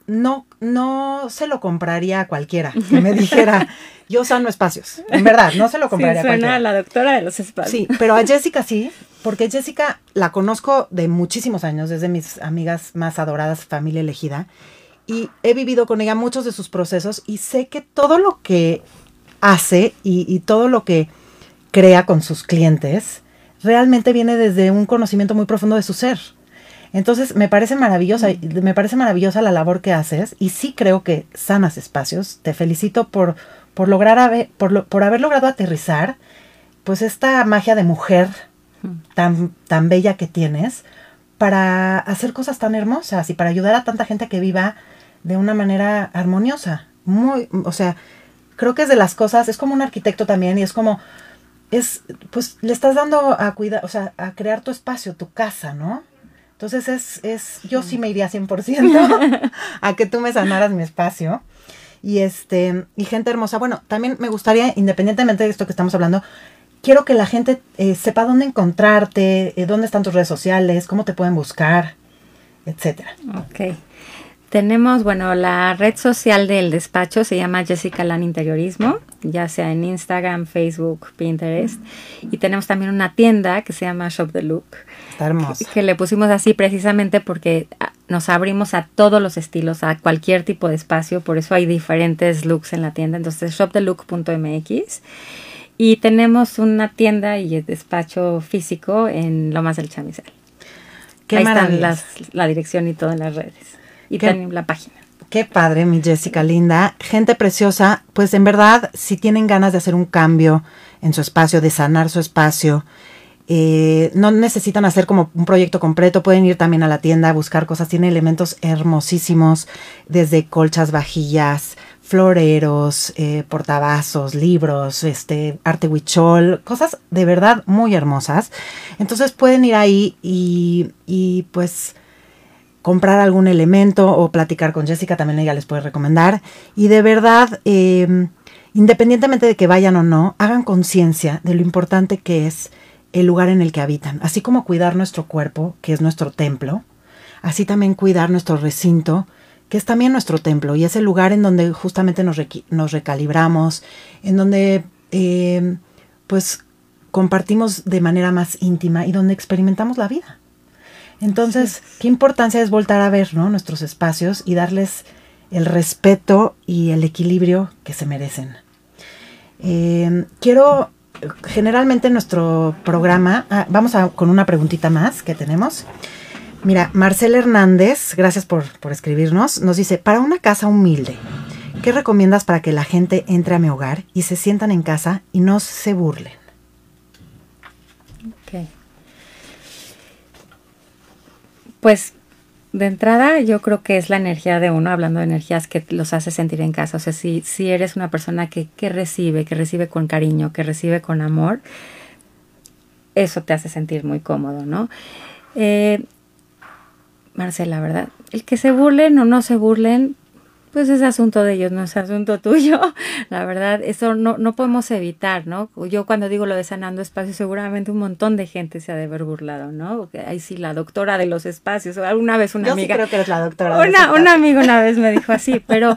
no, no se lo compraría a cualquiera que me dijera, yo sano espacios. En verdad, no se lo compraría a cualquiera. a la doctora de los espacios. Sí, pero a Jessica sí, porque Jessica la conozco de muchísimos años, desde mis amigas más adoradas, familia elegida, y he vivido con ella muchos de sus procesos y sé que todo lo que hace y, y todo lo que crea con sus clientes realmente viene desde un conocimiento muy profundo de su ser. Entonces, me parece maravillosa, mm. me parece maravillosa la labor que haces y sí creo que sanas espacios. Te felicito por, por lograr haber, por, por haber logrado aterrizar pues esta magia de mujer. Tan, tan bella que tienes para hacer cosas tan hermosas y para ayudar a tanta gente que viva de una manera armoniosa. Muy, o sea, creo que es de las cosas, es como un arquitecto también y es como es, pues le estás dando a cuidar, o sea, a crear tu espacio, tu casa, ¿no? Entonces es, es, yo sí me iría 100% a que tú me sanaras mi espacio. Y este, y gente hermosa, bueno, también me gustaría, independientemente de esto que estamos hablando, quiero que la gente eh, sepa dónde encontrarte, eh, dónde están tus redes sociales, cómo te pueden buscar, etcétera. Ok. Tenemos, bueno, la red social del despacho se llama Jessica Lan Interiorismo, ya sea en Instagram, Facebook, Pinterest. Y tenemos también una tienda que se llama Shop the Look. Está hermoso. Que le pusimos así precisamente porque ah, nos abrimos a todos los estilos, a cualquier tipo de espacio. Por eso hay diferentes looks en la tienda. Entonces, shopthelook.mx. Y tenemos una tienda y despacho físico en Lomas del Chamizal. Qué Ahí están las, la dirección y todo en las redes y también la página. Qué padre, mi Jessica linda. Gente preciosa, pues en verdad, si tienen ganas de hacer un cambio en su espacio, de sanar su espacio, eh, no necesitan hacer como un proyecto completo, pueden ir también a la tienda a buscar cosas. Tiene elementos hermosísimos, desde colchas, vajillas, floreros, eh, portavasos, libros, este, arte huichol, cosas de verdad muy hermosas. Entonces pueden ir ahí y, y pues comprar algún elemento o platicar con Jessica, también ella les puede recomendar. Y de verdad, em, independientemente de que vayan o no, hagan conciencia de lo importante que es el lugar en el que habitan. Así como cuidar nuestro cuerpo, que es nuestro templo, así también cuidar nuestro recinto, que es también nuestro templo y es el lugar en donde justamente nos, nos recalibramos, en donde em, pues compartimos de manera más íntima y donde experimentamos la vida. Entonces, qué importancia es voltar a ver ¿no? nuestros espacios y darles el respeto y el equilibrio que se merecen. Eh, quiero, generalmente en nuestro programa, ah, vamos a, con una preguntita más que tenemos. Mira, Marcel Hernández, gracias por, por escribirnos, nos dice, para una casa humilde, ¿qué recomiendas para que la gente entre a mi hogar y se sientan en casa y no se burlen? pues de entrada yo creo que es la energía de uno, hablando de energías que los hace sentir en casa. O sea, si, si eres una persona que, que recibe, que recibe con cariño, que recibe con amor, eso te hace sentir muy cómodo, ¿no? Eh, Marcela, ¿verdad? El que se burlen o no se burlen, pues es asunto de ellos, no es asunto tuyo. La verdad, eso no, no podemos evitar, ¿no? Yo cuando digo lo de sanando espacios, seguramente un montón de gente se ha de haber burlado, ¿no? Porque ahí sí, la doctora de los espacios, alguna vez una Yo amiga. Sí creo que eres la doctora. Una, una amiga una vez me dijo así, pero,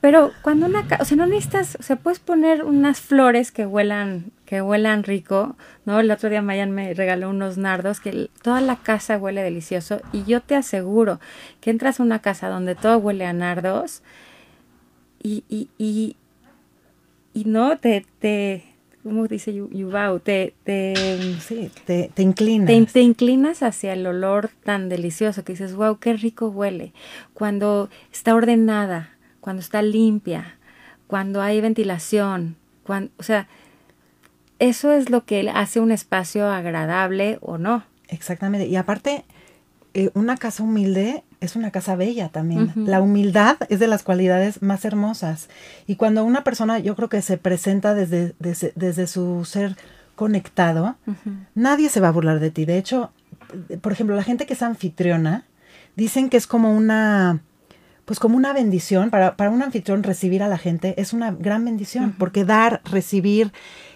pero cuando una, o sea, no necesitas, o sea, puedes poner unas flores que huelan, que huelan rico, ¿no? El otro día Mayan me regaló unos nardos que toda la casa huele delicioso y yo te aseguro que entras a una casa donde todo huele a nardos y, y, y, y no te, te, ¿cómo dice Yubao? Te, te, sí, te, te inclinas. Te, te, inclinas hacia el olor tan delicioso que dices, wow, qué rico huele. Cuando está ordenada, cuando está limpia, cuando hay ventilación, cuando, o sea, eso es lo que hace un espacio agradable o no. Exactamente. Y aparte, eh, una casa humilde es una casa bella también. Uh -huh. La humildad es de las cualidades más hermosas. Y cuando una persona, yo creo que se presenta desde, desde, desde su ser conectado, uh -huh. nadie se va a burlar de ti. De hecho, por ejemplo, la gente que es anfitriona, dicen que es como una, pues como una bendición. Para, para un anfitrión recibir a la gente es una gran bendición, uh -huh. porque dar, recibir,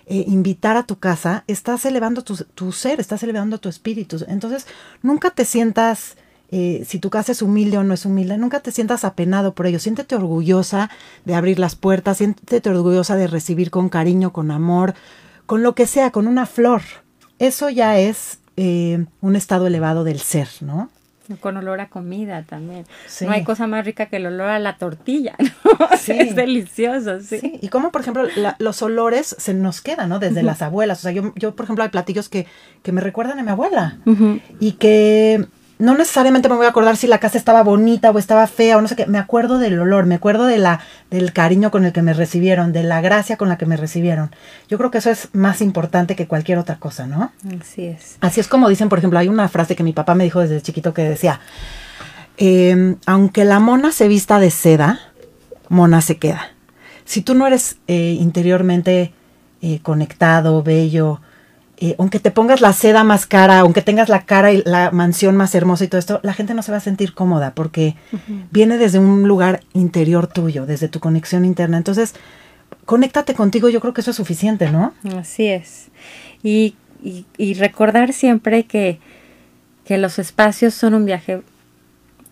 eh, invitar a tu casa, estás elevando tu, tu, ser, estás elevando tu espíritu. Entonces, nunca te sientas, eh, si tu casa es humilde o no es humilde, nunca te sientas apenado por ello. Siéntete orgullosa de abrir las puertas, siéntete orgullosa de recibir con cariño, con amor, con lo que sea, con una flor. Eso ya es eh, un estado elevado del ser, ¿no? Con olor a comida también. Sí. No hay cosa más rica que el olor a la tortilla, ¿no? Sí. es delicioso, sí. sí. Y como, por ejemplo, la, los olores se nos quedan, ¿no? Desde uh -huh. las abuelas. O sea, yo, yo, por ejemplo, hay platillos que, que me recuerdan a mi abuela. Uh -huh. Y que no necesariamente me voy a acordar si la casa estaba bonita o estaba fea o no sé qué. Me acuerdo del olor, me acuerdo de la, del cariño con el que me recibieron, de la gracia con la que me recibieron. Yo creo que eso es más importante que cualquier otra cosa, ¿no? Así es. Así es como dicen, por ejemplo, hay una frase que mi papá me dijo desde chiquito que decía, eh, aunque la mona se vista de seda, mona se queda. Si tú no eres eh, interiormente eh, conectado, bello, eh, aunque te pongas la seda más cara, aunque tengas la cara y la mansión más hermosa y todo esto, la gente no se va a sentir cómoda porque uh -huh. viene desde un lugar interior tuyo, desde tu conexión interna. Entonces, conéctate contigo, yo creo que eso es suficiente, ¿no? Así es. Y, y, y recordar siempre que, que los espacios son un viaje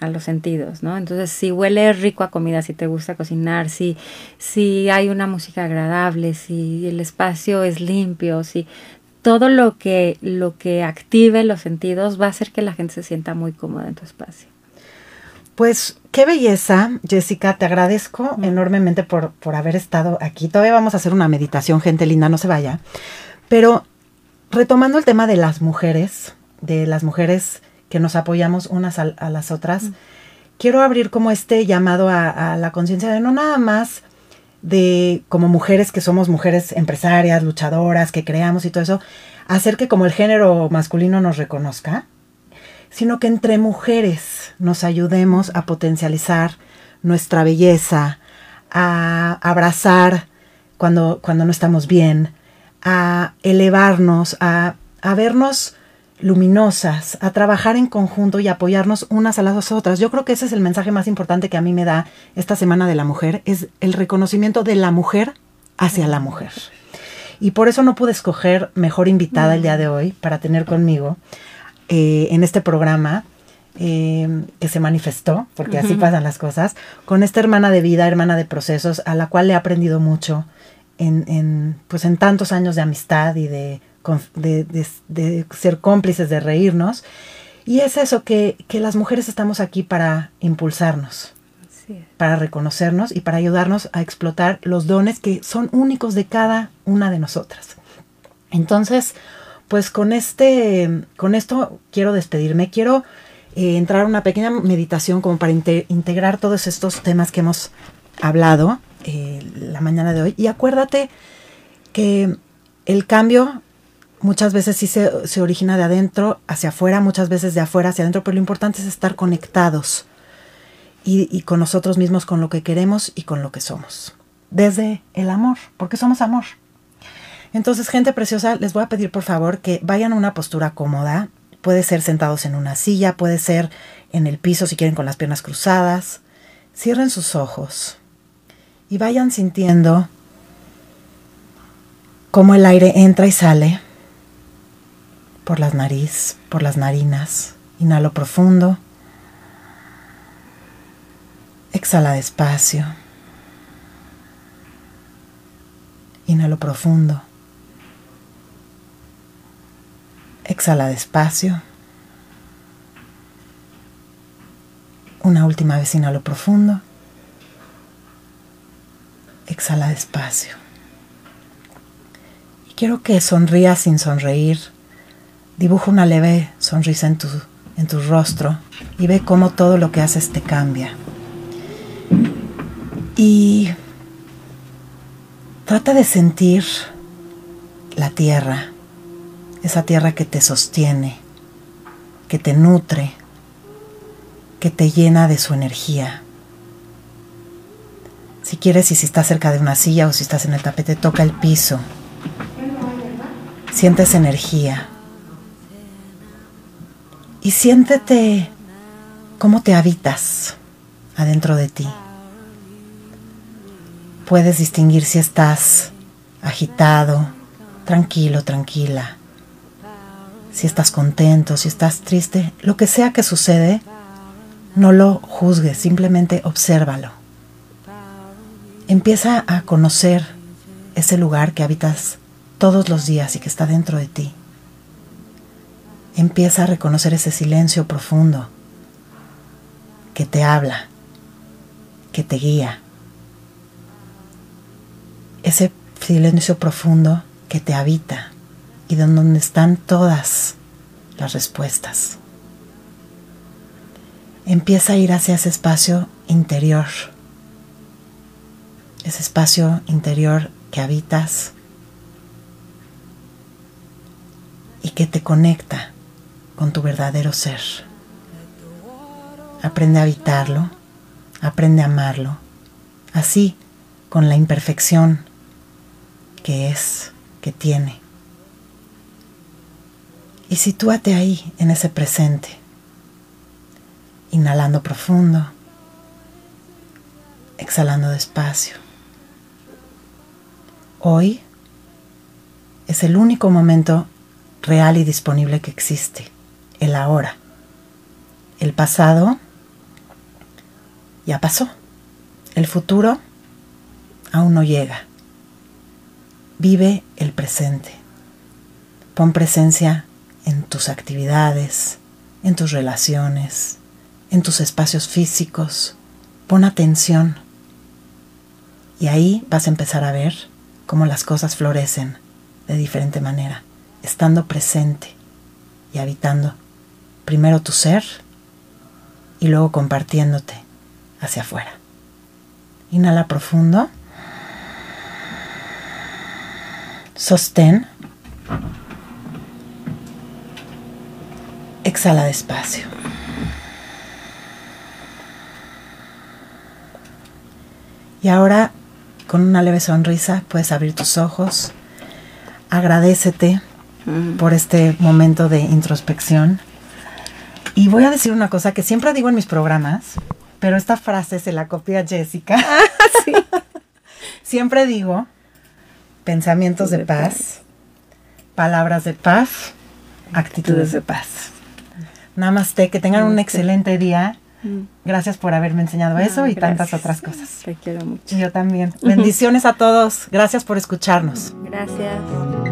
a los sentidos, ¿no? Entonces, si huele rico a comida, si te gusta cocinar, si, si hay una música agradable, si el espacio es limpio, si todo lo que, lo que active los sentidos va a hacer que la gente se sienta muy cómoda en tu espacio. Pues qué belleza, Jessica, te agradezco mm. enormemente por, por haber estado aquí. Todavía vamos a hacer una meditación, gente linda, no se vaya. Pero retomando el tema de las mujeres, de las mujeres que nos apoyamos unas a, a las otras, mm. quiero abrir como este llamado a, a la conciencia de no nada más de como mujeres que somos mujeres empresarias, luchadoras, que creamos y todo eso, hacer que como el género masculino nos reconozca, sino que entre mujeres nos ayudemos a potencializar nuestra belleza, a abrazar cuando, cuando no estamos bien, a elevarnos, a, a vernos luminosas, a trabajar en conjunto y apoyarnos unas a las otras. Yo creo que ese es el mensaje más importante que a mí me da esta Semana de la Mujer, es el reconocimiento de la mujer hacia la mujer. Y por eso no pude escoger mejor invitada el día de hoy para tener conmigo eh, en este programa eh, que se manifestó, porque así pasan las cosas, con esta hermana de vida, hermana de procesos, a la cual le he aprendido mucho en, en, pues en tantos años de amistad y de de, de, de, ser cómplices, de reírnos. Y es eso, que, que las mujeres estamos aquí para impulsarnos, para reconocernos y para ayudarnos a explotar los dones que son únicos de cada una de nosotras. Entonces, pues con, este, con esto quiero despedirme, quiero eh, entrar a una pequeña meditación como para inte integrar todos estos temas que hemos hablado eh, la mañana de hoy. Y acuérdate que el cambio muchas veces sí se, se, origina de adentro hacia afuera, muchas veces de afuera hacia adentro, pero lo importante es estar conectados y, y, con nosotros mismos, con lo que queremos y con lo que somos. Desde el amor, porque somos amor. Entonces, gente preciosa, les voy a pedir por favor que vayan a una postura cómoda. Puede ser sentados en una silla, puede ser en el piso si quieren con las piernas cruzadas. Cierren sus ojos y vayan sintiendo cómo el aire entra y sale por las nariz, por las narinas. Inhalo profundo. Exhala despacio. Inhalo profundo. Exhala despacio. Una última vez inhalo profundo. Exhala despacio. Y quiero que sonrías sin sonreír. Dibuja una leve sonrisa en tu, en tu rostro y ve cómo todo lo que haces te cambia. Y trata de sentir la tierra, esa tierra que te sostiene, que te nutre, que te llena de su energía. Si quieres y si estás cerca de una silla o si estás en el tapete, toca el piso. Sientes energía. Y siéntete cómo te habitas adentro de ti. Puedes distinguir si estás agitado, tranquilo, tranquila si estás contento, si estás triste, lo que sea que sucede, no lo juzgues, simplemente obsérvalo. Empieza a conocer ese lugar que habitas todos los días y que está dentro de ti. Empieza a reconocer ese silencio profundo que te habla, que te guía. Ese silencio profundo que te habita y donde están todas las respuestas. Empieza a ir hacia ese espacio interior, ese espacio interior que habitas y que te conecta con tu verdadero ser. Aprende a habitarlo, aprende a amarlo, así con la imperfección que es, que tiene. Y sitúate ahí, en ese presente. Inhalando profundo. Exhalando despacio. Hoy es el único momento real y disponible que existe, el ahora. El pasado ya pasó. El futuro aún no llega. Vive el presente. Pon presencia en tus actividades, en tus relaciones, en tus espacios físicos. Pon atención y ahí vas a empezar a ver cómo las cosas florecen de diferente manera, estando presente y habitando primero tu ser y luego compartiéndote hacia afuera. Inhala profundo. Sostén Exhala despacio. Y ahora, con una leve sonrisa, puedes abrir tus ojos. Agradecete mm. por este momento de introspección. Y voy a decir una cosa que siempre digo en mis programas, pero esta frase se la copia Jessica. Ah, siempre digo pensamientos de paz, palabras de paz, actitudes de paz. Namaste, que tengan un excelente día. Mm. Gracias por haberme enseñado eso y tantas otras cosas. Te quiero mucho. Yo también. Bendiciones a todos. Gracias por escucharnos. Gracias.